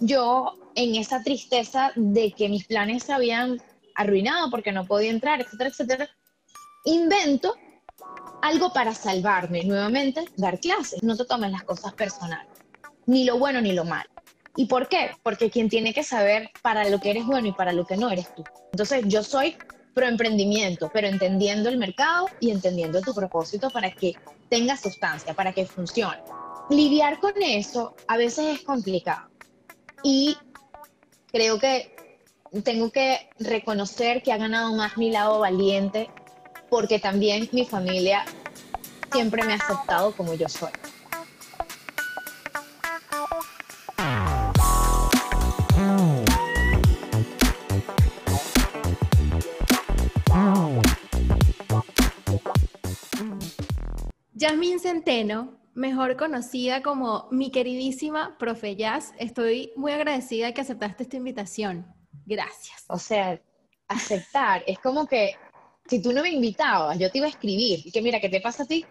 yo en esa tristeza de que mis planes se habían arruinado porque no podía entrar, etcétera, etcétera, invento algo para salvarme. Nuevamente, dar clases. No te tomes las cosas personales, ni lo bueno ni lo malo. ¿Y por qué? Porque quien tiene que saber para lo que eres bueno y para lo que no eres tú. Entonces, yo soy pro emprendimiento, pero entendiendo el mercado y entendiendo tu propósito para que tenga sustancia, para que funcione. Lidiar con eso a veces es complicado. Y creo que tengo que reconocer que ha ganado más mi lado valiente porque también mi familia siempre me ha aceptado como yo soy. Yasmin Centeno, mejor conocida como mi queridísima Profe Jazz, estoy muy agradecida de que aceptaste esta invitación. Gracias. O sea, aceptar es como que si tú no me invitabas, yo te iba a escribir. Y que mira, ¿qué te pasa a ti?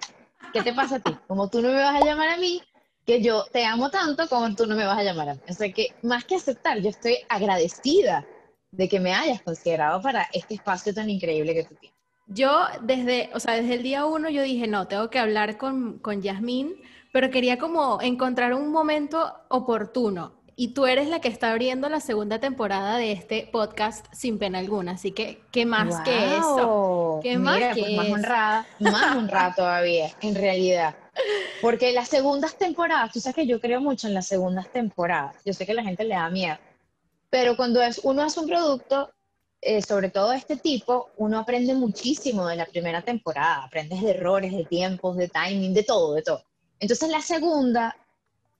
¿Qué te pasa a ti? Como tú no me vas a llamar a mí, que yo te amo tanto como tú no me vas a llamar a mí. O sea que más que aceptar, yo estoy agradecida de que me hayas considerado para este espacio tan increíble que tú tienes. Yo desde, o sea, desde el día uno yo dije, no, tengo que hablar con, con Yasmín, pero quería como encontrar un momento oportuno y tú eres la que está abriendo la segunda temporada de este podcast sin pena alguna. Así que, ¿qué más que eso? ¿Qué más que pues más honrada, más honrada todavía, en realidad. Porque las segundas temporadas, tú sabes que yo creo mucho en las segundas temporadas. Yo sé que a la gente le da miedo. Pero cuando es, uno hace un producto, eh, sobre todo este tipo, uno aprende muchísimo de la primera temporada. Aprendes de errores, de tiempos, de timing, de todo, de todo. Entonces la segunda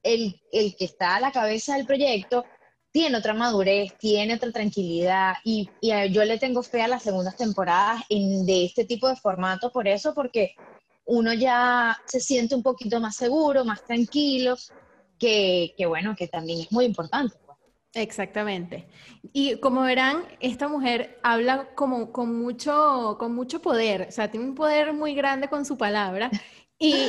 el, que está a la cabeza del proyecto tiene otra madurez, tiene otra tranquilidad y, yo le tengo fe a las segundas temporadas de este tipo de formato por eso, porque uno ya se siente un poquito más seguro, más tranquilo, que, bueno, que también es muy importante. Exactamente. Y como verán, esta mujer habla como con mucho, con mucho poder, o sea, tiene un poder muy grande con su palabra. Y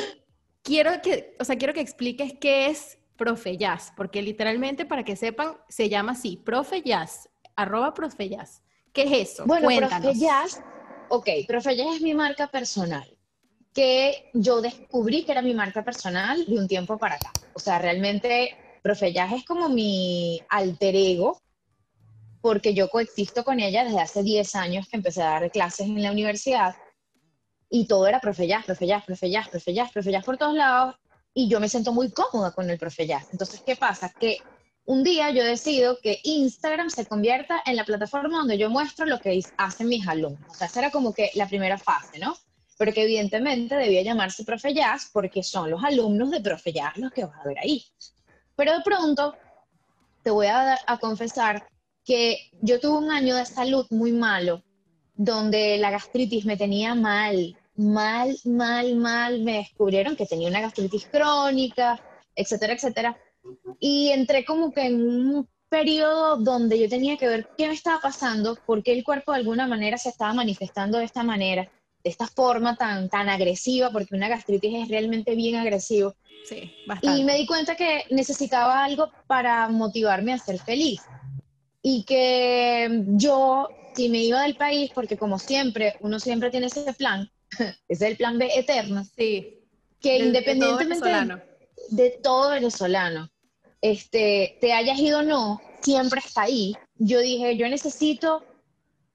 quiero que, o sea, quiero que expliques qué es Profe Jazz, porque literalmente, para que sepan, se llama así, Profe Jazz, arroba Profe Jazz. ¿Qué es eso? Bueno, Profe Jazz, ok, Profe Jazz es mi marca personal, que yo descubrí que era mi marca personal de un tiempo para acá. O sea, realmente Profe es como mi alter ego, porque yo coexisto con ella desde hace 10 años que empecé a dar clases en la universidad y todo era profe jazz, profe jazz, profe profe profe por todos lados y yo me siento muy cómoda con el profe. Entonces, ¿qué pasa? Que un día yo decido que Instagram se convierta en la plataforma donde yo muestro lo que hacen mis alumnos. O sea, esa era como que la primera fase, ¿no? Pero que evidentemente debía llamarse profe jazz porque son los alumnos de profe jazz los que vas a ver ahí. Pero de pronto te voy a, a confesar que yo tuve un año de salud muy malo donde la gastritis me tenía mal, mal, mal, mal. Me descubrieron que tenía una gastritis crónica, etcétera, etcétera. Y entré como que en un periodo donde yo tenía que ver qué me estaba pasando, por qué el cuerpo de alguna manera se estaba manifestando de esta manera, de esta forma tan, tan agresiva, porque una gastritis es realmente bien agresivo. Sí, bastante. Y me di cuenta que necesitaba algo para motivarme a ser feliz. Y que yo si me iba del país, porque como siempre, uno siempre tiene ese plan, es el plan B eterno, sí. que independientemente de, todo venezolano, este, te hayas ido o no, siempre está ahí. Yo dije, yo necesito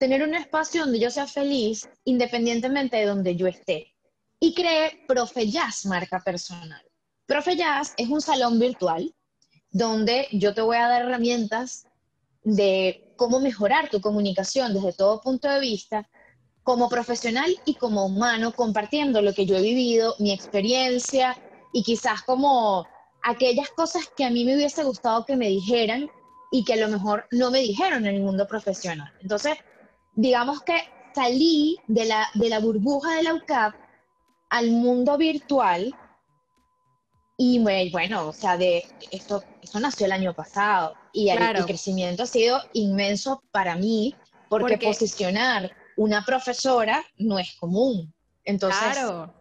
tener un espacio donde yo sea feliz, independientemente de donde yo esté. Y creé Profe Jazz, marca personal. Profe Jazz es un salón virtual donde yo te voy a dar herramientas de cómo mejorar tu comunicación desde todo punto de vista, como profesional y como humano, compartiendo lo que yo he vivido, mi experiencia y quizás como aquellas cosas que a mí me hubiese gustado que me dijeran y que a lo mejor no me dijeron en el mundo profesional. Entonces, digamos que salí de la, de la burbuja de la UCAP al mundo virtual y bueno, o sea, de esto, esto nació el año pasado y el, crecimiento ha sido inmenso para mí porque, posicionar una profesora no es común. Entonces, claro.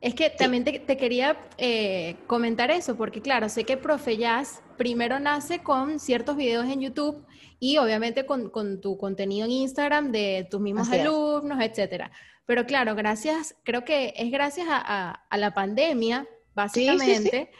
Es que también te, quería eh, comentar eso, porque claro, sé que Profe Jazz primero nace con ciertos videos en YouTube y obviamente con, tu contenido en Instagram de tus mismos alumnos, etcétera. Pero claro, gracias, creo que es gracias a, la pandemia, básicamente,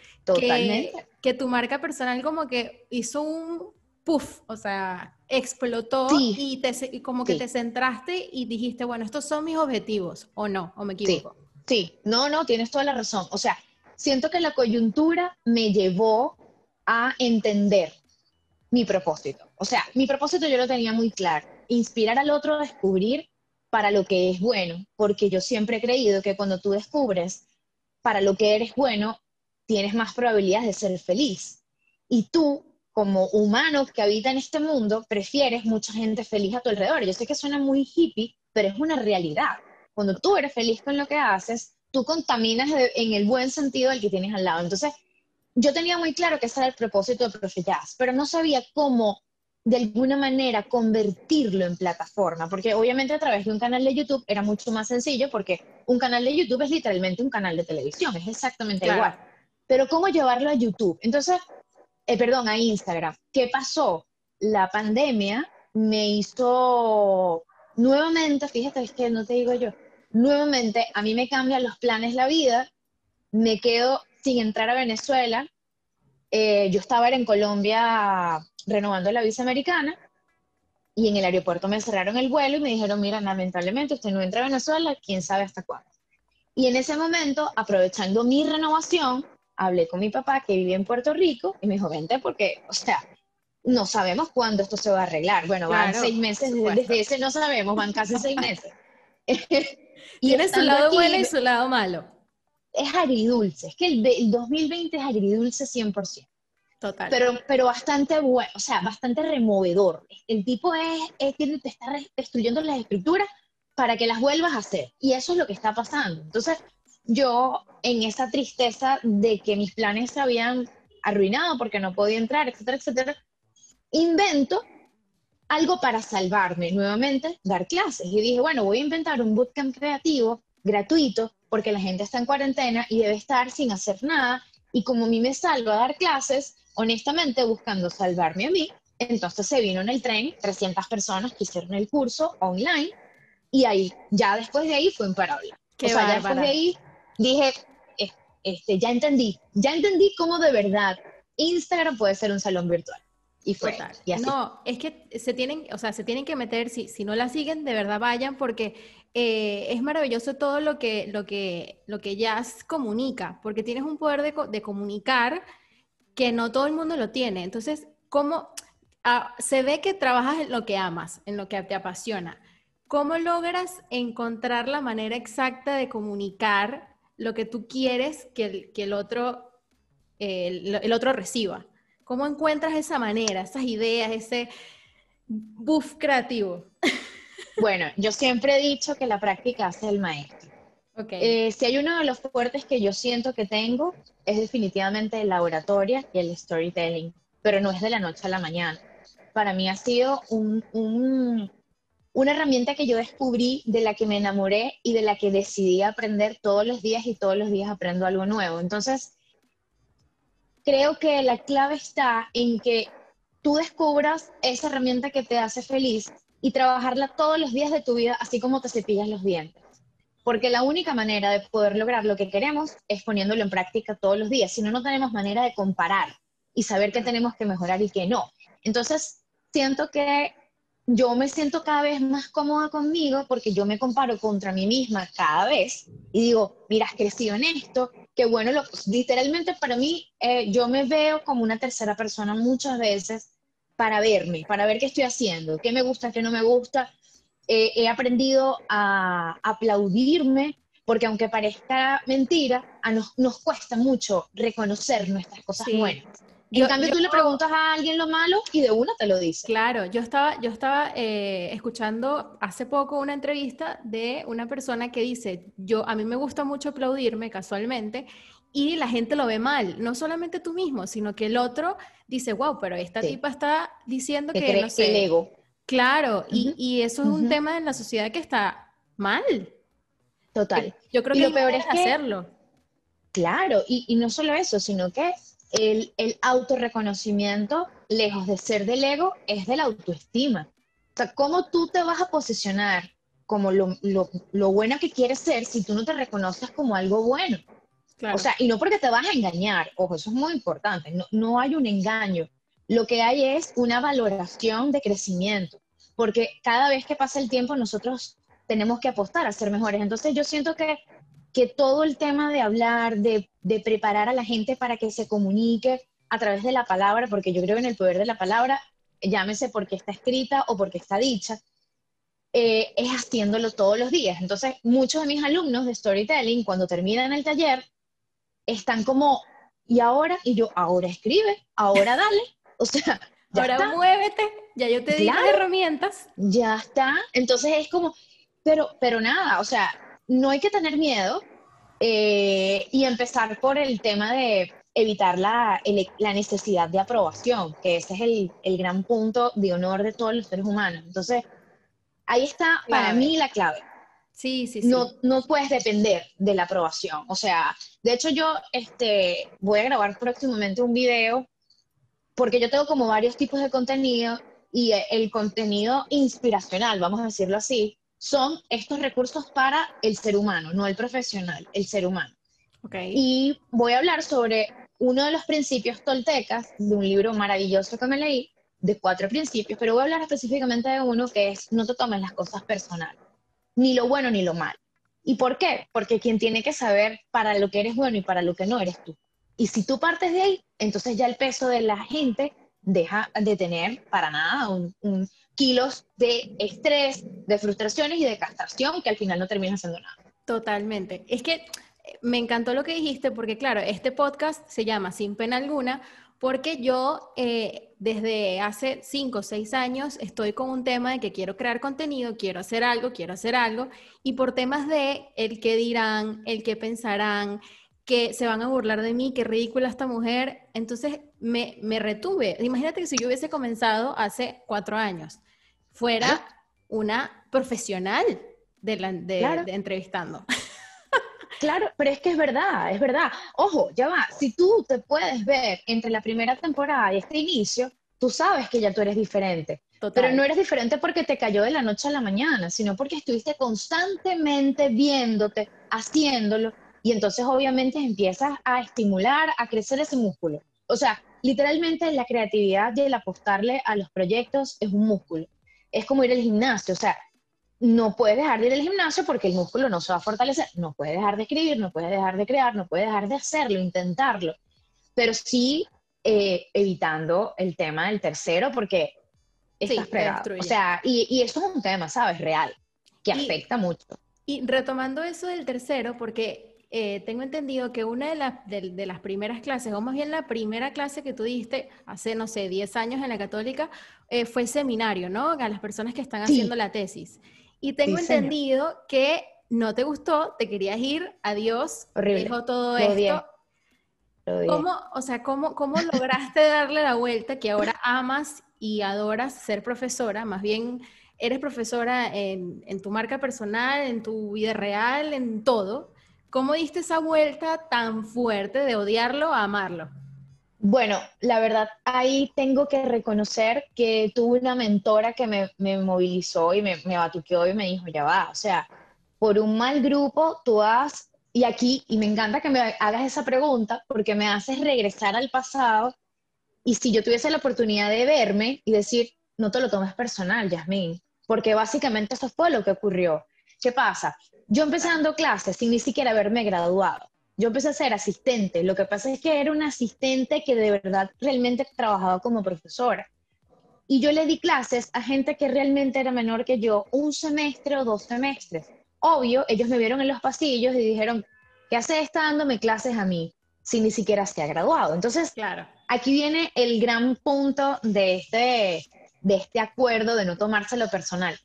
Que, tu marca personal como que hizo un puff, o sea, explotó y, te, como que te centraste y dijiste, bueno, estos son mis objetivos, o no, o me equivoco. Sí, no, no, tienes toda la razón. O sea, siento que la coyuntura me llevó a entender mi propósito. O sea, mi propósito yo lo tenía muy claro, inspirar al otro a descubrir para lo que es bueno, porque yo siempre he creído que cuando tú descubres para lo que eres bueno, tienes más probabilidades de ser feliz. Y tú, como humano que habita en este mundo, prefieres mucha gente feliz a tu alrededor. Yo sé que suena muy hippie, pero es una realidad. Cuando tú eres feliz con lo que haces, tú contaminas en el buen sentido al que tienes al lado. Entonces, yo tenía muy claro que ese era el propósito de Profe pero no sabía cómo de alguna manera convertirlo en plataforma, porque obviamente a través de un canal de YouTube era mucho más sencillo, porque un canal de YouTube es literalmente un canal de televisión, es exactamente igual. Pero ¿cómo llevarlo a YouTube? Entonces, eh, perdón, a Instagram. ¿Qué pasó? La pandemia me hizo nuevamente, fíjate, es que no te digo yo, nuevamente a mí me cambian los planes la vida, me quedo sin entrar a Venezuela. Eh, yo estaba en Colombia renovando la visa americana y en el aeropuerto me cerraron el vuelo y me dijeron, mira, lamentablemente usted no entra a Venezuela, quién sabe hasta cuándo. Y en ese momento, aprovechando mi renovación, hablé con mi papá que vivía en Puerto Rico y me dijo, vente porque, o sea, no sabemos cuándo esto se va a arreglar. Bueno, van seis meses, desde ese no sabemos, van casi seis meses. y Tiene su lado bueno y su lado malo es agridulce, es que el, 2020 es agridulce 100%. Total. Pero, pero bastante bueno, o sea, bastante removedor. El tipo es, es que te está destruyendo las estructuras para que las vuelvas a hacer. Y eso es lo que está pasando. Entonces, yo en esa tristeza de que mis planes se habían arruinado porque no podía entrar, etcétera, etcétera, invento algo para salvarme nuevamente, dar clases. Y dije, bueno, voy a inventar un bootcamp creativo gratuito porque la gente está en cuarentena y debe estar sin hacer nada. Y como a mí me salvo a dar clases, honestamente buscando salvarme a mí, entonces se vino en el tren 300 personas que hicieron el curso online y ahí, ya después de ahí fue imparable. o sea, ya después de ahí dije, este, ya entendí, ya entendí cómo de verdad Instagram puede ser un salón virtual. Y fue. Y así. No, es que se tienen, o sea, se tienen que meter, si, si no la siguen, de verdad vayan, porque eh, es maravilloso todo lo que, lo que, lo que Jazz comunica, porque tienes un poder de, comunicar que no todo el mundo lo tiene. Entonces, ¿cómo ah, se ve que trabajas en lo que amas, en lo que te apasiona? ¿Cómo logras encontrar la manera exacta de comunicar lo que tú quieres que el, que el otro, el otro reciba? ¿Cómo encuentras esa manera, esas ideas, ese buff creativo? Bueno, yo siempre he dicho que la práctica hace el maestro. Eh, si hay uno de los fuertes que yo siento que tengo, es definitivamente la oratoria y el storytelling, pero no es de la noche a la mañana. Para mí ha sido una herramienta que yo descubrí, de la que me enamoré y de la que decidí aprender todos los días y todos los días aprendo algo nuevo. Entonces, creo que la clave está en que tú descubras esa herramienta que te hace feliz y trabajarla todos los días de tu vida, así como te cepillas los dientes. Porque la única manera de poder lograr lo que queremos es poniéndolo en práctica todos los días. Si no, no tenemos manera de comparar y saber qué tenemos que mejorar y qué no. Entonces, siento que yo me siento cada vez más cómoda conmigo porque yo me comparo contra mí misma cada vez y digo, mira, has crecido en esto, qué bueno, lo, literalmente para mí eh, yo me veo como una tercera persona muchas veces para verme, para ver qué estoy haciendo, qué me gusta, qué no me gusta. Eh, he aprendido a aplaudirme, porque aunque parezca mentira, a nos, nos cuesta mucho reconocer nuestras cosas buenas. en cambio, tú le preguntas a alguien lo malo y de una te lo dice. Claro, yo estaba, yo estaba eh, escuchando hace poco una entrevista de una persona que dice, yo a mí me gusta mucho aplaudirme casualmente y la gente lo ve mal, no solamente tú mismo, sino que el otro dice, wow, pero esta tipa está diciendo que, no sé, el ego. Claro, y, eso es un tema en la sociedad que está mal. Total. Yo creo que lo peor es hacerlo. Claro, y, no solo eso, sino que el, el autorreconocimiento, lejos de ser del ego, es de la autoestima. O sea, ¿cómo tú te vas a posicionar como lo, lo, lo bueno que quieres ser si tú no te reconoces como algo bueno? O sea, y no porque te vas a engañar, ojo, eso es muy importante, no, no hay un engaño. Lo que hay es una valoración de crecimiento, porque cada vez que pasa el tiempo nosotros tenemos que apostar a ser mejores. Entonces yo siento que, que todo el tema de hablar, de, de preparar a la gente para que se comunique a través de la palabra, porque yo creo en el poder de la palabra, llámese porque está escrita o porque está dicha, eh, es haciéndolo todos los días. Entonces, muchos de mis alumnos de storytelling, cuando terminan el taller, están como, ¿y ahora? Y yo, ahora escribe, ahora dale. O sea, ahora muévete, ya yo te di las herramientas. Ya está. Entonces es como, pero, pero nada, o sea, no hay que tener miedo eh, y empezar por el tema de evitar la, la, necesidad de aprobación, que ese es el, el, gran punto de honor de todos los seres humanos. Entonces, ahí está para mí la clave. Sí, sí, sí. No, no puedes depender de la aprobación. O sea, de hecho yo este, voy a grabar próximamente un video porque yo tengo como varios tipos de contenido y el contenido inspiracional, vamos a decirlo así, son estos recursos para el ser humano, no el profesional, el ser humano. Okay. Y voy a hablar sobre uno de los principios toltecas de un libro maravilloso que me leí, de cuatro principios, pero voy a hablar específicamente de uno que es no te tomes las cosas personales, ni lo bueno ni lo malo. ¿Y por qué? Porque quien tiene que saber para lo que eres bueno y para lo que no eres tú. Y si tú partes de ahí, entonces ya el peso de la gente deja de tener para nada un, un kilos de estrés, de frustraciones y de castración que al final no termina haciendo nada. Totalmente. Es que me encantó lo que dijiste porque, claro, este podcast se llama Sin Pena Alguna porque yo eh, desde hace cinco o seis años estoy con un tema de que quiero crear contenido, quiero hacer algo, quiero hacer algo, y por temas de el que dirán, el que pensarán, que se van a burlar de mí, qué ridícula esta mujer, entonces me, me retuve. Imagínate que si yo hubiese comenzado hace cuatro años, fuera una profesional de, la, de entrevistando. Claro, pero es que es verdad, es verdad. Ojo, ya va, si tú te puedes ver entre la primera temporada y este inicio, tú sabes que ya tú eres diferente. Pero no eres diferente porque te cayó de la noche a la mañana, sino porque estuviste constantemente viéndote, haciéndolo, y entonces obviamente empiezas a estimular, a crecer ese músculo. O sea, literalmente la creatividad y el apostarle a los proyectos es un músculo. Es como ir al gimnasio, o sea, no puedes dejar de ir al gimnasio porque el músculo no se va a fortalecer, no puedes dejar de escribir, no puedes dejar de crear, no puedes dejar de hacerlo, intentarlo, pero sí eh, evitando el tema del tercero porque estás sí, O sea, y, y, esto es un tema, ¿sabes? Real, que afecta mucho. Y retomando eso del tercero, porque eh, tengo entendido que una de, las de, las primeras clases, o más bien la primera clase que tú diste hace, no sé, 10 años en la católica, eh, fue seminario, ¿no? A las personas que están haciendo la tesis. Y tengo entendido que no te gustó, te querías ir, adiós, Horrible. dijo todo esto. ¿Cómo, o sea, ¿cómo, ¿cómo lograste darle la vuelta que ahora amas y adoras ser profesora? Más bien, eres profesora en, en tu marca personal, en tu vida real, en todo. ¿Cómo diste esa vuelta tan fuerte de odiarlo a amarlo? Bueno, la verdad, ahí tengo que reconocer que tuve una mentora que me, movilizó y me, me, batuqueó y me dijo, ya va, o sea, por un mal grupo tú has, y aquí, y me encanta que me hagas esa pregunta porque me haces regresar al pasado y si yo tuviese la oportunidad de verme y decir, no te lo tomes personal, Yasmín, porque básicamente eso fue lo que ocurrió. ¿Qué pasa? Yo empecé dando clases sin ni siquiera haberme graduado yo empecé a ser asistente. Lo que pasa es que era una asistente que de verdad realmente trabajaba como profesora. Y yo le di clases a gente que realmente era menor que yo, un semestre o dos semestres. Obvio, ellos me vieron en los pasillos y dijeron, ¿qué hace esta dándome clases a mí? Si ni siquiera se ha graduado. Entonces, claro. aquí viene el gran punto de este, de este acuerdo de no tomárselo personal.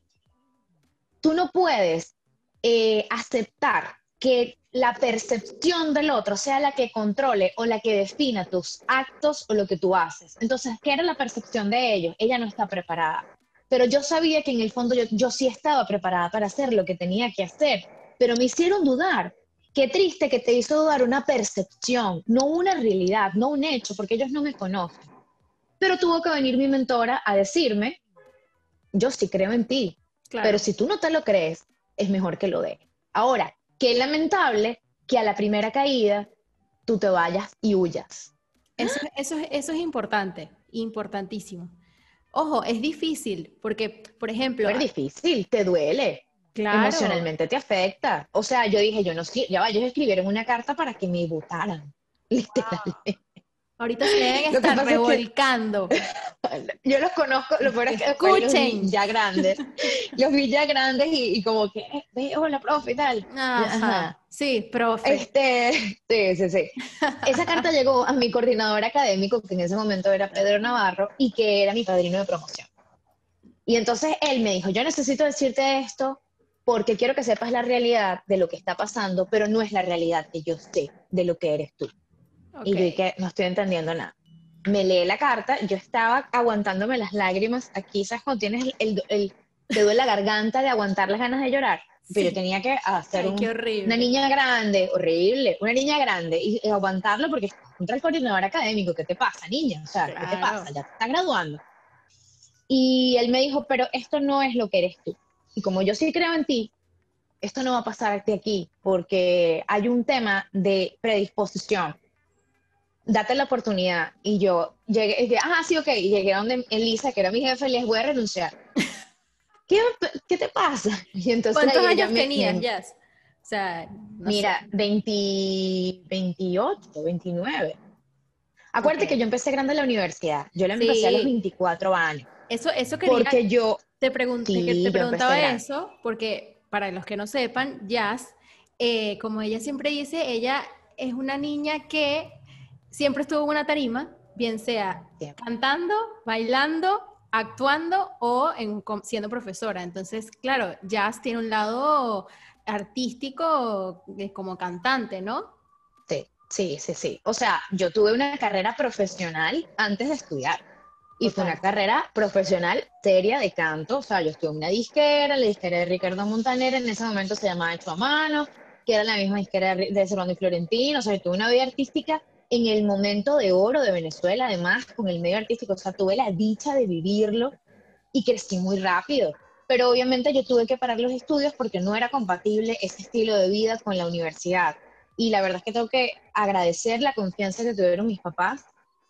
Tú no puedes eh, aceptar que la percepción del otro sea la que controle o la que defina tus actos o lo que tú haces. Entonces, ¿qué era la percepción de ellos? Ella no está preparada. Pero yo sabía que en el fondo yo, sí estaba preparada para hacer lo que tenía que hacer. pero me hicieron dudar. Qué triste que te hizo dudar una percepción, no una realidad, no un hecho, porque ellos no me conocen. Pero tuvo que venir mi mentora a decirme, yo sí creo en ti, pero si tú no te lo crees, es mejor que lo dejes. Ahora, qué lamentable que a la primera caída tú te vayas y huyas. Eso, eso, eso es importante, importantísimo. Ojo, es difícil, porque, por ejemplo... Es difícil, te duele. Claro. Emocionalmente te afecta. O sea, yo dije, yo no ya va, ellos escribieron una carta para que me votaran, literalmente. Ahorita se deben estar revolcando. yo los conozco, lo peor es que Escuchen. los ya grandes. los vi ya grandes y, como que, eh, hola, profe y tal. Ajá. Sí, profe. Este, sí, sí, sí. Esa carta llegó a mi coordinador académico, que en ese momento era Pedro Navarro, y que era mi padrino de promoción. Y entonces él me dijo, yo necesito decirte esto porque quiero que sepas la realidad de lo que está pasando, pero no es la realidad que yo sé de lo que eres tú. Y yo dije, no estoy entendiendo nada. Me lee la carta, yo estaba aguantándome las lágrimas. Aquí, ¿sabes? Cuando tienes el, el, te duele la garganta de aguantar las ganas de llorar. Pero yo tenía que hacer una niña grande, horrible, una niña grande, y, aguantarlo porque contra el coordinador académico. ¿Qué te pasa, niña? O sea, ¿qué te pasa? Ya te estás graduando. Y él me dijo, pero esto no es lo que eres tú. Y como yo sí creo en ti, esto no va a pasarte aquí porque hay un tema de predisposición date la oportunidad. Y yo llegué, y dije, ah, sí, ok, y llegué donde Elisa, que era mi jefe, y les voy a renunciar. ¿Qué, ¿Qué, te pasa? Y entonces ¿Cuántos años tenías, ya? O sea, mira, 20, 28, 29. Acuérdate que yo empecé grande en la universidad. Yo la empecé a los 24 años. Eso, eso quería... Porque yo... Te, pregunté, te preguntaba eso, porque para los que no sepan, Jazz, eh, como ella siempre dice, ella es una niña que siempre estuvo en una tarima, bien sea cantando, bailando, actuando o en, siendo profesora. Entonces, claro, Jazz tiene un lado artístico como cantante, ¿no? Sí, sí, sí, sí. O sea, yo tuve una carrera profesional antes de estudiar. Y fue una carrera profesional seria de canto. O sea, yo estuve en una disquera, la disquera de Ricardo Montaner, en ese momento se llamaba Hecho a Mano, que era la misma disquera de Cervando y Florentino. O sea, yo tuve una vida artística en el momento de oro de Venezuela, además, con el medio artístico. O sea, tuve la dicha de vivirlo y crecí muy rápido. Pero obviamente yo tuve que parar los estudios porque no era compatible ese estilo de vida con la universidad. Y la verdad es que tengo que agradecer la confianza que tuvieron mis papás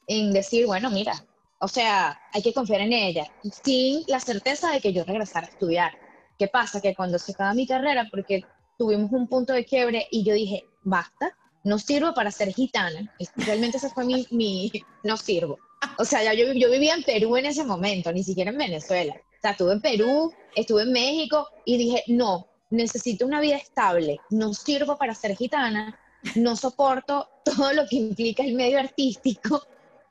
en decir, bueno, mira, o sea, hay que confiar en ella, sin la certeza de que yo regresara a estudiar. ¿Qué pasa? Que cuando se acaba mi carrera, porque tuvimos un punto de quiebre y yo dije, basta, no sirvo para ser gitana. Realmente ese fue mi, mi no sirvo. O sea, ya yo, yo vivía en Perú en ese momento, ni siquiera en Venezuela. O sea, estuve en Perú, estuve en México y dije, no, necesito una vida estable, no sirvo para ser gitana, no soporto todo lo que implica el medio artístico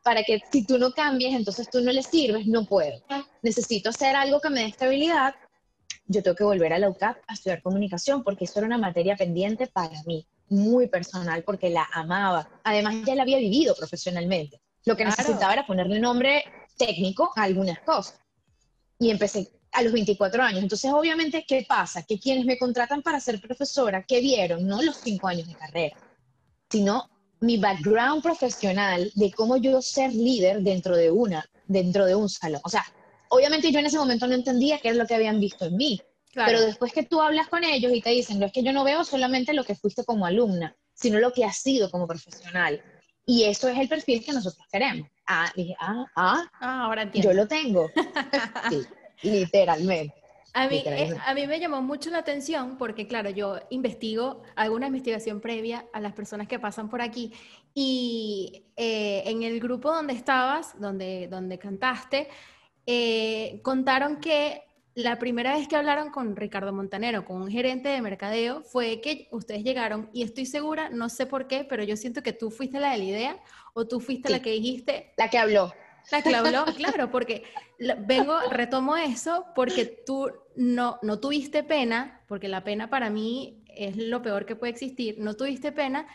para que si tú no cambies, entonces tú no le sirves, no puedo. Necesito hacer algo que me dé estabilidad. Yo tengo que volver a la UCAP a estudiar comunicación porque eso era una materia pendiente para mí muy personal porque la amaba. Además, ya la había vivido profesionalmente. Lo que necesitaba era ponerle nombre técnico a algunas cosas. Y empecé a los 24 años. Entonces, obviamente, ¿qué pasa? Que quienes me contratan para ser profesora, ¿qué vieron? No los cinco años de carrera, sino mi background profesional de cómo yo ser líder dentro de una, dentro de un salón. O sea, obviamente yo en ese momento no entendía qué es lo que habían visto en mí. Pero después que tú hablas con ellos y te dicen, no es que yo no veo solamente lo que fuiste como alumna, sino lo que has sido como profesional. Y eso es el perfil que nosotros queremos. Ah, dije, ah, ah, ah ahora entiendo. Yo lo tengo. sí, literalmente. A mí, eh, a mí me llamó mucho la atención porque, claro, yo investigo alguna investigación previa a las personas que pasan por aquí y eh, en el grupo donde estabas, donde, donde cantaste, eh, contaron que la primera vez que hablaron con Ricardo Montanero, con un gerente de mercadeo, fue que ustedes llegaron y estoy segura, no sé por qué, pero yo siento que tú fuiste la de la idea o tú fuiste la que dijiste. La que habló. La que habló, claro, porque vengo, retomo eso porque tú no, no tuviste pena, porque la pena para mí es lo peor que puede existir, no tuviste pena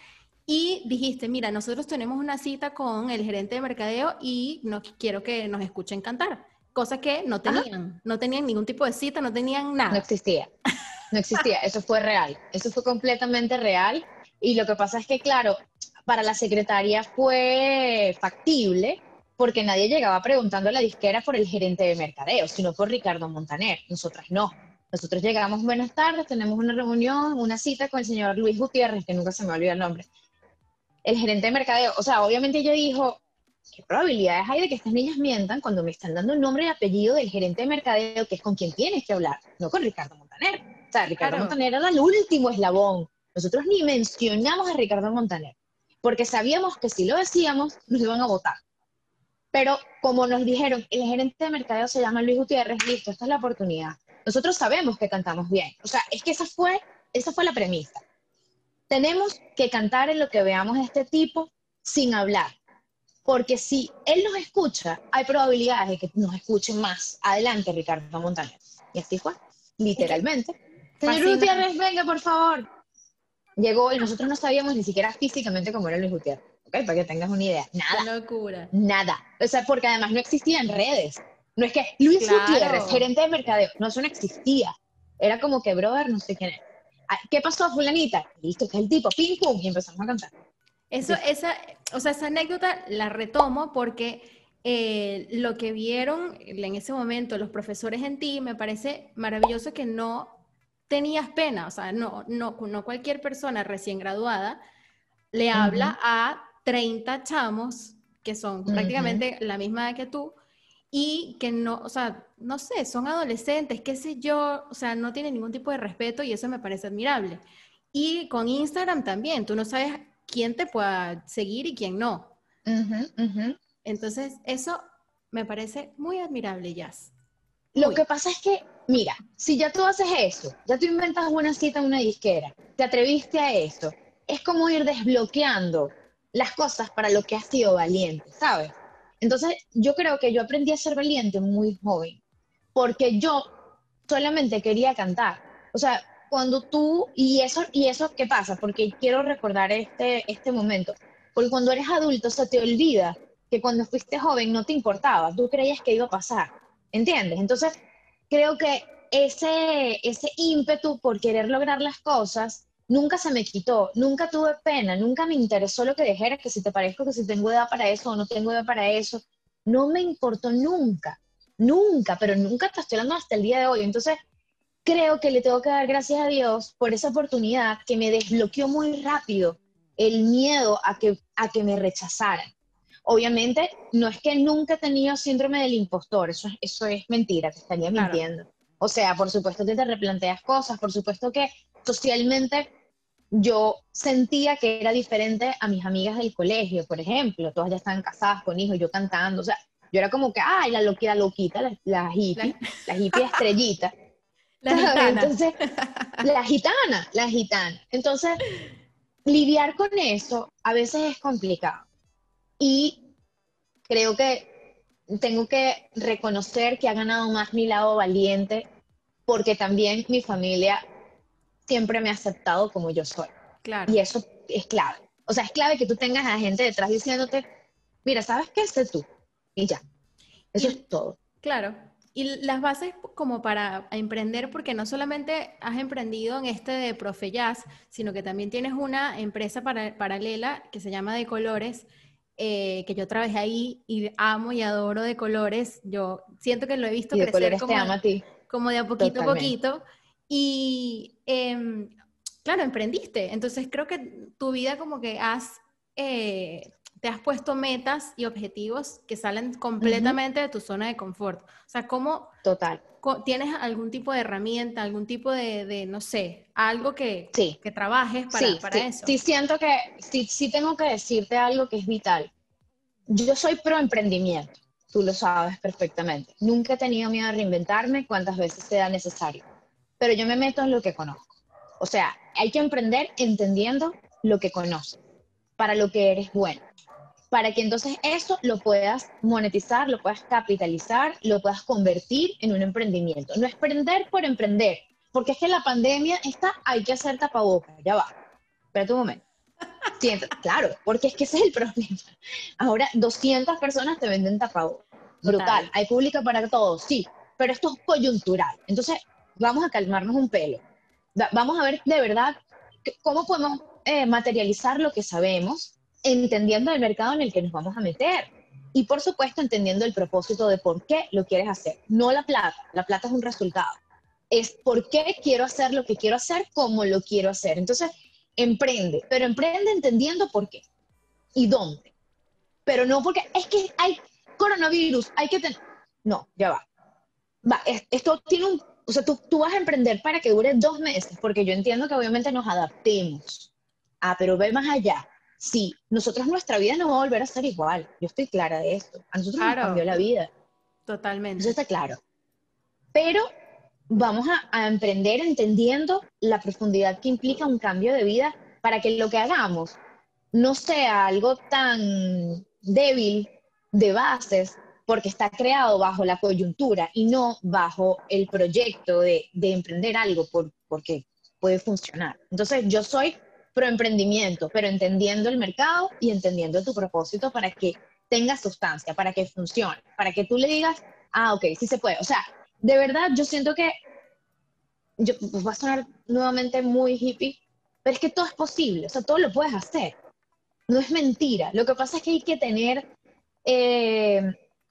y dijiste, mira, nosotros tenemos una cita con el gerente de mercadeo y no quiero que nos escuchen cantar cosa que no tenían, no tenían ningún tipo de cita, no tenían nada. No existía. no existía, eso fue real, eso fue completamente real. Y lo que pasa es que, claro, para la secretaria fue factible porque nadie llegaba preguntando a la disquera por el gerente de mercadeo, sino por Ricardo Montaner. Nosotras no. Nosotros llegamos buenas tardes, tenemos una reunión, una cita con el señor Luis Gutiérrez, que nunca se me olvida el nombre, el gerente de mercadeo. O sea, obviamente ella dijo, ¿qué probabilidades hay de que estas niñas mientan cuando me están dando el nombre y apellido del gerente de mercadeo, que es con quien tienes que hablar, no con Ricardo Montaner? O sea, Ricardo Montaner era el último eslabón. Nosotros ni mencionamos a Ricardo Montaner, porque sabíamos que si lo decíamos, nos iban a votar. Pero como nos dijeron, el gerente de mercadeo se llama Luis Gutiérrez, listo, esta es la oportunidad. Nosotros sabemos que cantamos bien. O sea, es que esa fue, esa fue la premisa. Tenemos que cantar en lo que veamos de este tipo sin hablar. Porque si él nos escucha, hay probabilidades de que nos escuchen más adelante Ricardo Montaner. Y así fue, literalmente. Señor Gutiérrez, venga, por favor. Llegó y nosotros no sabíamos ni siquiera físicamente cómo era Luis Gutiérrez. Para que tengas una idea. Nada. locura. Nada. O sea, porque además no existían redes. No es que Luis Gutiérrez, gerente de mercadeo, no, eso no existía. Era como que, brother, no sé quién es. Ah, ¿Qué pasó, fulanita? Listo, que es el tipo, ping, pum, y empezamos a cantar. Eso, esa, o sea, esa anécdota la retomo porque eh, lo que vieron en ese momento los profesores en ti, me parece maravilloso que no tenías pena, o sea, no, no, no cualquier persona recién graduada le habla a 30 chamos que son prácticamente la misma edad que tú y que no, o sea, no sé, son adolescentes, qué sé yo, o sea, no tienen ningún tipo de respeto y eso me parece admirable. Y con Instagram también, tú no sabes quién te pueda seguir y quién no. Entonces, eso me parece muy admirable, Jazz. Lo que pasa es que, mira, si ya tú haces eso, ya tú inventas una cita en una disquera, te atreviste a eso, es como ir desbloqueando las cosas para lo que has sido valiente, ¿sabes? Entonces, yo creo que yo aprendí a ser valiente muy joven, porque yo solamente quería cantar. O sea, cuando tú, y eso, y eso ¿qué pasa? Porque quiero recordar este, este momento, porque cuando eres adulto se te olvida que cuando fuiste joven no te importaba, tú creías que iba a pasar, ¿entiendes? Entonces, creo que ese, ese ímpetu por querer lograr las cosas nunca se me quitó, nunca tuve pena, nunca me interesó lo que dijera, que si te parezco, que si tengo edad para eso o no tengo edad para eso. No me importó nunca, nunca, pero nunca te estoy hablando hasta el día de hoy. Entonces, creo que le tengo que dar gracias a Dios por esa oportunidad que me desbloqueó muy rápido el miedo a que, a que me rechazaran. Obviamente, no es que nunca he tenido síndrome del impostor, eso, eso es mentira, te estaría mintiendo. O sea, por supuesto que te replanteas cosas, por supuesto que socialmente yo sentía que era diferente a mis amigas del colegio, por ejemplo, todas ya estaban casadas con hijos, yo cantando, o sea, yo era como que, ay, la loquita, loquita, la, hippie, la, hippie estrellita. La gitana. Entonces, la gitana, la gitana. Entonces, lidiar con eso a veces es complicado. Y creo que tengo que reconocer que ha ganado más mi lado valiente, porque también mi familia siempre me ha aceptado como yo soy. Claro. Y eso es clave. O sea, es clave que tú tengas a gente detrás diciéndote, mira, ¿sabes qué? Sé tú. Y ya. Eso es todo. Claro. Y las bases como para emprender, porque no solamente has emprendido en este de Profe Jazz, sino que también tienes una empresa paralela que se llama De Colores, eh, que yo trabajé ahí y amo y adoro De Colores. Yo siento que lo he visto de crecer como, te ama a ti. como de a poquito a poquito. Y em, claro, emprendiste. Entonces creo que tu vida como que has, eh, te has puesto metas y objetivos que salen completamente de tu zona de confort. O sea, ¿cómo... Total. ¿Tienes algún tipo de herramienta, algún tipo de, no sé, algo que, que trabajes para, para eso? Sí, siento que, sí, sí tengo que decirte algo que es vital. Yo soy pro emprendimiento, tú lo sabes perfectamente. Nunca he tenido miedo a reinventarme cuantas veces sea necesario pero yo me meto en lo que conozco. O sea, hay que emprender entendiendo lo que conoces, para lo que eres bueno, para que entonces eso lo puedas monetizar, lo puedas capitalizar, lo puedas convertir en un emprendimiento. No es emprender por emprender, porque es que la pandemia está, hay que hacer tapabocas, ya va. Espera un momento. Siento, claro, porque es que ese es el problema. Ahora 200 personas te venden tapabocas. Brutal. Hay público para todos, sí, pero esto es coyuntural. Entonces, vamos a calmarnos un pelo. vamos a ver de verdad cómo podemos eh, materializar lo que sabemos, entendiendo el mercado en el que nos vamos a meter. Y por supuesto, entendiendo el propósito de por qué lo quieres hacer. No la plata, la plata es un resultado. Es por qué quiero hacer lo que quiero hacer, cómo lo quiero hacer. Entonces, emprende, pero emprende entendiendo por qué y dónde. Pero no porque es que hay coronavirus, hay que tener... No, ya va. Va, esto tiene un... O sea, tú, tú vas a emprender para que dure dos meses, porque yo entiendo que obviamente nos adaptemos. Ah, pero ve más allá. Sí, nosotros nuestra vida no va a volver a ser igual. Yo estoy clara de esto. A nosotros nos cambió la vida. Totalmente. Eso está claro. Pero vamos a, a, emprender entendiendo la profundidad que implica un cambio de vida para que lo que hagamos no sea algo tan débil de bases porque está creado bajo la coyuntura y no bajo el proyecto de, emprender algo por, porque puede funcionar. Entonces, yo soy pro emprendimiento, pero entendiendo el mercado y entendiendo tu propósito para que tenga sustancia, para que funcione, para que tú le digas, ah, ok, sí se puede. O sea, de verdad, yo siento que, yo, pues va a sonar nuevamente muy hippie, pero es que todo es posible, o sea, todo lo puedes hacer. No es mentira. Lo que pasa es que hay que tener eh,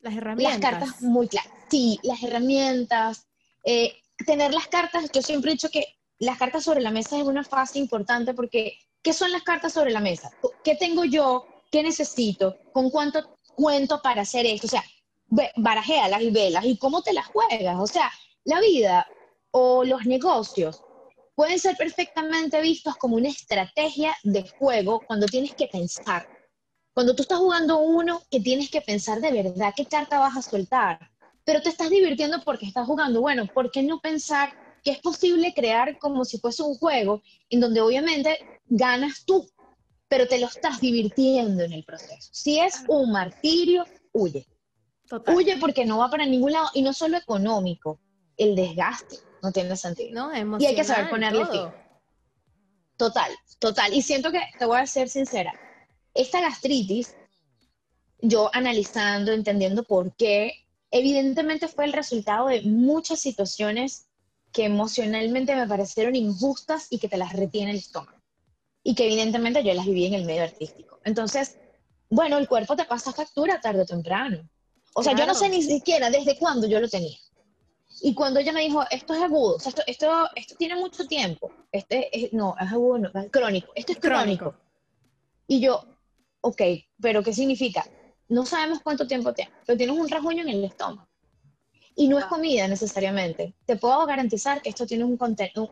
las herramientas. Las cartas muy claras. Sí, las herramientas. Eh, tener las cartas, yo siempre he dicho que las cartas sobre la mesa es una fase importante porque, ¿qué son las cartas sobre la mesa? ¿Qué tengo yo? ¿Qué necesito? ¿Con cuánto cuento para hacer esto? O sea, barajea las velas y cómo te las juegas. O sea, la vida o los negocios pueden ser perfectamente vistos como una estrategia de juego cuando tienes que pensar cuando tú estás jugando uno que tienes que pensar de verdad qué carta vas a soltar, pero te estás divirtiendo porque estás jugando, bueno, ¿por qué no pensar que es posible crear como si fuese un juego en donde obviamente ganas tú, pero te lo estás divirtiendo en el proceso? Si es un martirio, huye. Huye porque no va para ningún lado y no solo económico, el desgaste no tiene sentido. No, y hay que saber ponerle fin. Total, total. Y siento que, te voy a ser sincera, esta gastritis, yo analizando, entendiendo por qué, evidentemente fue el resultado de muchas situaciones que emocionalmente me parecieron injustas y que te las retiene el estómago. Y que evidentemente yo las viví en el medio artístico. Entonces, bueno, el cuerpo te pasa factura tarde o temprano. O sea, yo no sé ni siquiera desde cuándo yo lo tenía. Y cuando ella me dijo, esto es agudo, o sea, esto, esto, esto tiene mucho tiempo, este es, no, es agudo, no, es crónico, esto es crónico. crónico. Y yo, ok, pero ¿qué significa? No sabemos cuánto tiempo tiene, pero tienes un rasguño en el estómago. Y no es comida necesariamente. Te puedo garantizar que esto tiene un,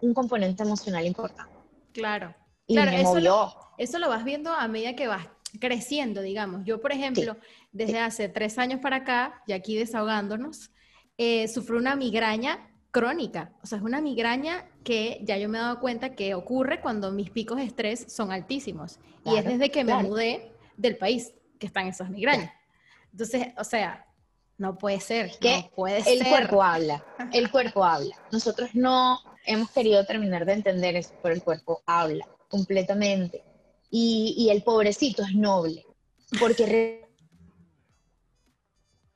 un componente emocional importante. Claro. claro, eso lo, eso lo, vas viendo a medida que vas creciendo, digamos. Yo, por ejemplo, desde hace tres años para acá, y aquí desahogándonos, eh, sufro una migraña crónica. O sea, es una migraña que ya yo me he dado cuenta que ocurre cuando mis picos de estrés son altísimos. y es desde que me mudé del país que están esas migrañas. Entonces, o sea, no puede ser. Que no puede el cuerpo habla, el cuerpo habla. Nosotros no hemos querido terminar de entender eso, pero el cuerpo habla completamente. Y, y el pobrecito es noble, porque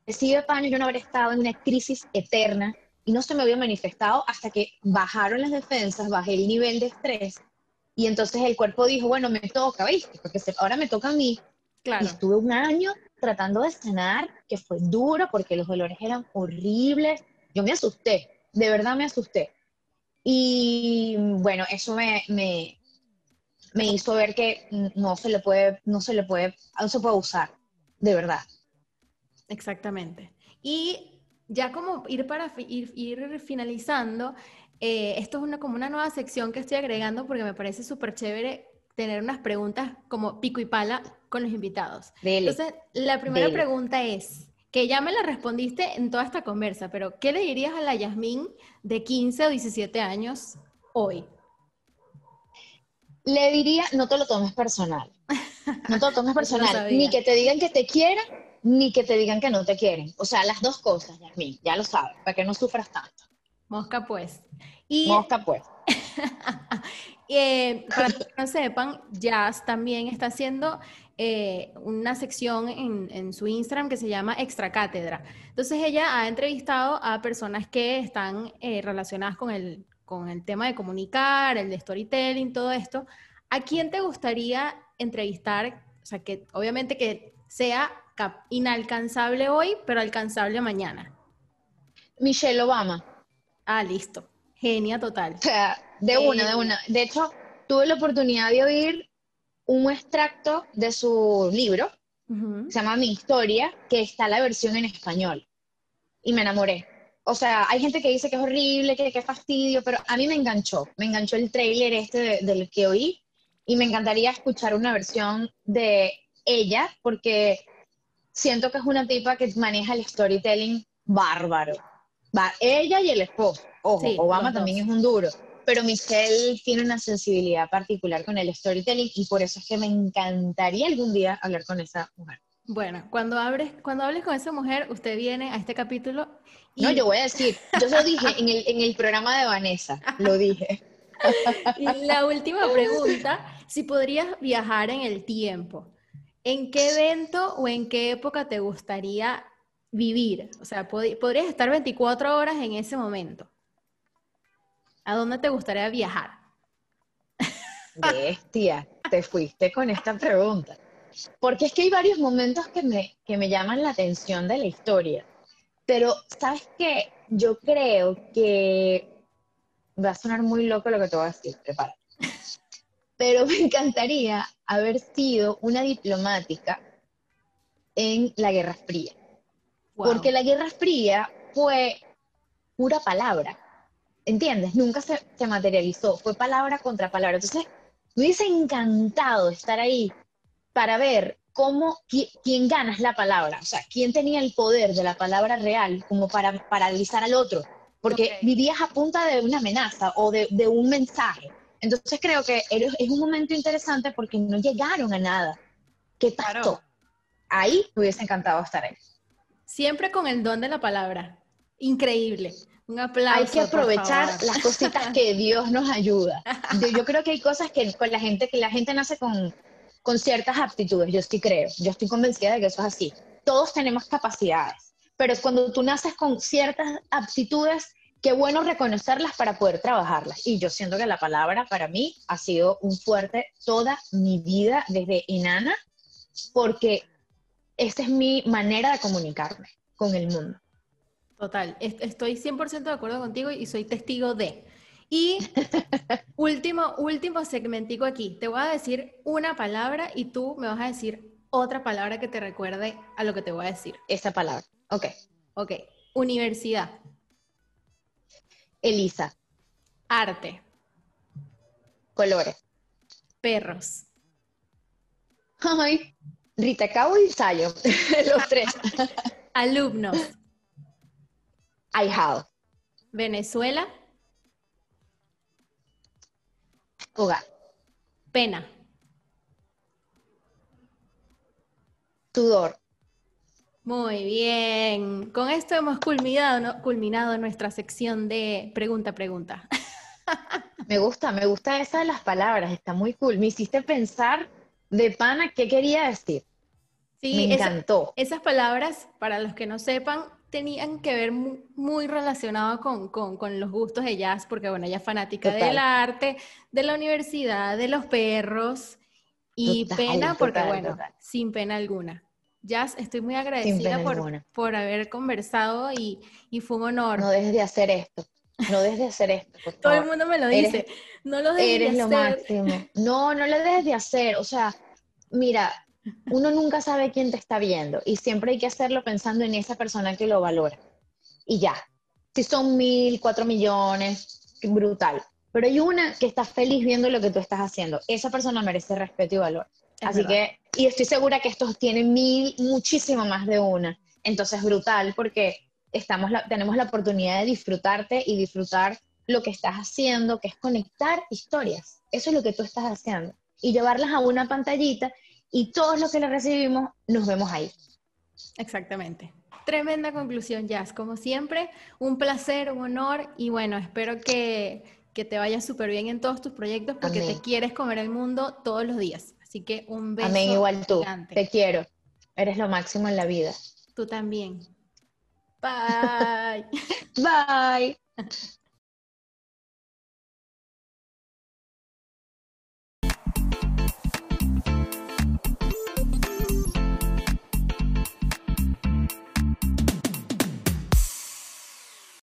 recibe paño yo no habré estado en una crisis eterna y no se me había manifestado hasta que bajaron las defensas, bajé el nivel de estrés y entonces el cuerpo dijo, bueno, me toca, ¿viste? Porque ahora me toca a mí Claro. Y estuve un año tratando de sanar, que fue duro porque los dolores eran horribles. Yo me asusté, de verdad me asusté. Y bueno, eso me, me, me hizo ver que no se le puede, no se le puede, no se puede usar, de verdad. Exactamente. Y ya como ir para ir, ir finalizando, eh, esto es una, como una nueva sección que estoy agregando porque me parece súper chévere tener unas preguntas como pico y pala con los invitados. Entonces, la primera pregunta es, que ya me la respondiste en toda esta conversa, pero ¿qué le dirías a la Yasmín de 15 o 17 años hoy? Le diría, no te lo tomes personal. No te lo tomes personal. ni que te digan que te quieran, ni que te digan que no te quieren. O sea, las dos cosas, Yasmín, ya lo sabes, para que no sufras tanto. Mosca pues. Y... Mosca pues. Eh, para los que no sepan, Jazz también está haciendo eh, una sección en, su Instagram que se llama Extra Cátedra. Entonces ella ha entrevistado a personas que están eh, relacionadas con el, con el tema de comunicar, el de storytelling, todo esto, ¿a quién te gustaría entrevistar? O sea, que obviamente que sea inalcanzable hoy, pero alcanzable mañana. Michelle Obama. Ah, listo. Genia total. O sea, de una, de una. De hecho, tuve la oportunidad de oír un extracto de su libro, se llama Mi Historia, que está la versión en español. Y me enamoré. O sea, hay gente que dice que es horrible, que qué fastidio, pero a mí me enganchó. Me enganchó el trailer este del que oí y me encantaría escuchar una versión de ella porque siento que es una tipa que maneja el storytelling bárbaro. Va, ella y el esposo. Ojo, Obama también es un duro. Pero Michelle tiene una sensibilidad particular con el storytelling y por eso es que me encantaría algún día hablar con esa mujer. Bueno, cuando hables, cuando hables con esa mujer, usted viene a este capítulo. No, yo voy a decir, yo lo dije en el, en el programa de Vanessa, lo dije. y la última pregunta, si podrías viajar en el tiempo, ¿en qué evento o en qué época te gustaría vivir? O sea, podrías estar 24 horas en ese momento. ¿A dónde te gustaría viajar? Bestia, te fuiste con esta pregunta. Porque es que hay varios momentos que me, que me llaman la atención de la historia. Pero, ¿sabes qué? Yo creo que va a sonar muy loco lo que te voy a decir, prepárate. Pero me encantaría haber sido una diplomática en la Guerra Fría. Porque la Guerra Fría fue pura palabra, ¿entiendes? Nunca se, se, materializó, fue palabra contra palabra. Entonces, me hubiese encantado estar ahí para ver cómo, quién, gana la palabra, o sea, quién tenía el poder de la palabra real como para paralizar al otro, porque vivías a punta de una amenaza o de, de un mensaje. Entonces creo que es un momento interesante porque no llegaron a nada. ¿Qué tanto? Ahí me hubiese encantado estar ahí. Siempre con el don de la palabra. Increíble. Un aplauso. Hay que aprovechar las cositas que Dios nos ayuda. Yo, creo que hay cosas que con la gente, que la gente nace con, con ciertas aptitudes, yo sí creo, yo estoy convencida de que eso es así. Todos tenemos capacidades, pero cuando tú naces con ciertas aptitudes, qué bueno reconocerlas para poder trabajarlas. Y yo siento que la palabra para mí ha sido un fuerte toda mi vida desde enana, porque esa es mi manera de comunicarme con el mundo. Total, estoy 100% de acuerdo contigo y soy testigo de. Y último, último segmentico aquí. Te voy a decir una palabra y tú me vas a decir otra palabra que te recuerde a lo que te voy a decir. Esa palabra. Ok. Ok. Universidad. Elisa. Arte. Colores. Perros. Ay, Rita Cabo y Sayo. Los tres. Alumnos. Ahijado. Venezuela. Hogar. Pena. Sudor. Muy bien. Con esto hemos culminado, culminado nuestra sección de pregunta-pregunta. Me gusta, me gusta esa de las palabras, está muy cool. Me hiciste pensar de pana qué quería decir. Sí, me encantó. esas palabras, para los que no sepan, tenían que ver muy, relacionado con, los gustos de Jazz, porque bueno, ella es fanática del arte, de la universidad, de los perros, y pena porque bueno, sin pena alguna. Jazz, estoy muy agradecida por, por, haber conversado y, fue un honor. No dejes de hacer esto. No dejes de hacer esto. Todo el mundo me lo dice. no lo dejes de hacer. Eres lo máximo. No, no lo dejes de hacer. O sea, mira, uno nunca sabe quién te está viendo y siempre hay que hacerlo pensando en esa persona que lo valora. Y ya, si son mil, cuatro millones, brutal. Pero hay una que está feliz viendo lo que tú estás haciendo. Esa persona merece respeto y valor. Así que, y estoy segura que estos tienen mil, muchísimo más de una. Entonces, brutal porque estamos tenemos la oportunidad de disfrutarte y disfrutar lo que estás haciendo, que es conectar historias. Eso es lo que tú estás haciendo. Y llevarlas a una pantallita y todos los que le recibimos nos vemos ahí. Exactamente. Tremenda conclusión, Jazz. Como siempre, un placer, un honor y bueno, espero que, te vaya súper bien en todos tus proyectos porque te quieres comer el mundo todos los días. Así que un beso. Amén, igual tú. Te quiero. Eres lo máximo en la vida. Tú también. Bye. Bye.